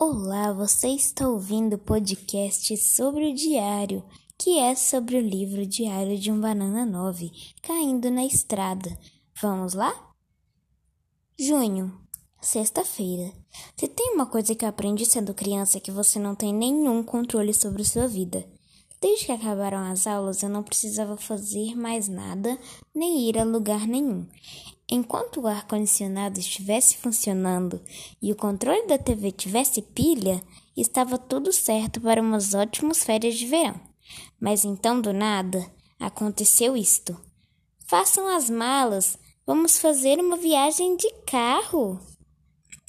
Olá, você está ouvindo o podcast sobre o diário, que é sobre o livro Diário de um Banana 9, caindo na estrada. Vamos lá? Junho, sexta-feira. Se tem uma coisa que eu aprendi sendo criança é que você não tem nenhum controle sobre sua vida. Desde que acabaram as aulas, eu não precisava fazer mais nada, nem ir a lugar nenhum. Enquanto o ar-condicionado estivesse funcionando e o controle da TV tivesse pilha, estava tudo certo para umas ótimas férias de verão. Mas então, do nada, aconteceu isto. Façam as malas, vamos fazer uma viagem de carro.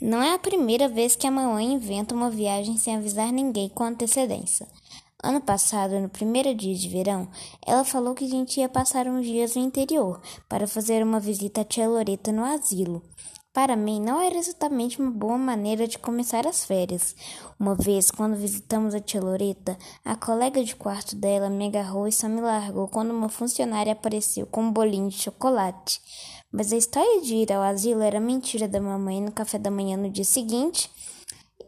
Não é a primeira vez que a mamãe inventa uma viagem sem avisar ninguém com antecedência. Ano passado, no primeiro dia de verão, ela falou que a gente ia passar uns dias no interior para fazer uma visita à tia Loreta no asilo. Para mim, não era exatamente uma boa maneira de começar as férias. Uma vez, quando visitamos a tia Loreta, a colega de quarto dela me agarrou e só me largou quando uma funcionária apareceu com um bolinho de chocolate. Mas a história de ir ao asilo era mentira da mamãe no café da manhã no dia seguinte,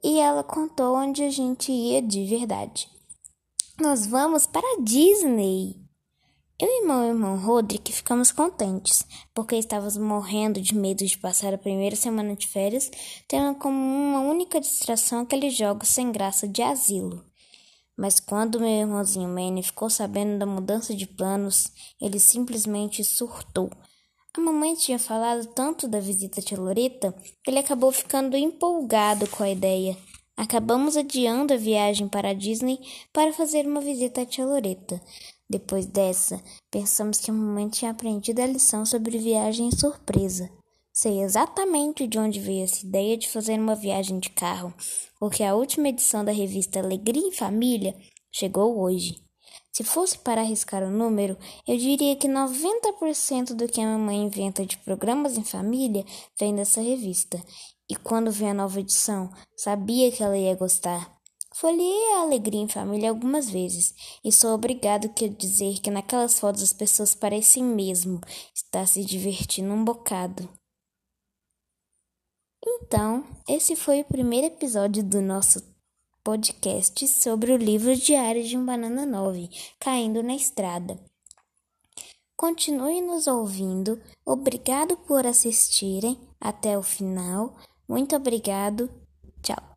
e ela contou onde a gente ia de verdade. Nós vamos para a Disney. Eu e meu irmão Rodrigo ficamos contentes, porque estávamos morrendo de medo de passar a primeira semana de férias tendo como uma única distração aqueles jogos sem graça de asilo. Mas quando meu irmãozinho Manny ficou sabendo da mudança de planos, ele simplesmente surtou. A mamãe tinha falado tanto da visita de Loreta que ele acabou ficando empolgado com a ideia. Acabamos adiando a viagem para a Disney para fazer uma visita à tia Loreta. Depois dessa, pensamos que a mamãe tinha aprendido a lição sobre viagem surpresa. Sei exatamente de onde veio essa ideia de fazer uma viagem de carro, porque a última edição da revista Alegria em Família chegou hoje. Se fosse para arriscar o um número, eu diria que 90% do que a mamãe inventa de programas em família vem dessa revista. E quando vi a nova edição, sabia que ela ia gostar. Folhei a Alegria em Família algumas vezes e sou obrigado a dizer que naquelas fotos as pessoas parecem mesmo estar se divertindo um bocado. Então, esse foi o primeiro episódio do nosso podcast sobre o livro Diário de um Banana 9, Caindo na Estrada. Continue nos ouvindo. Obrigado por assistirem até o final. Muito obrigado. Tchau.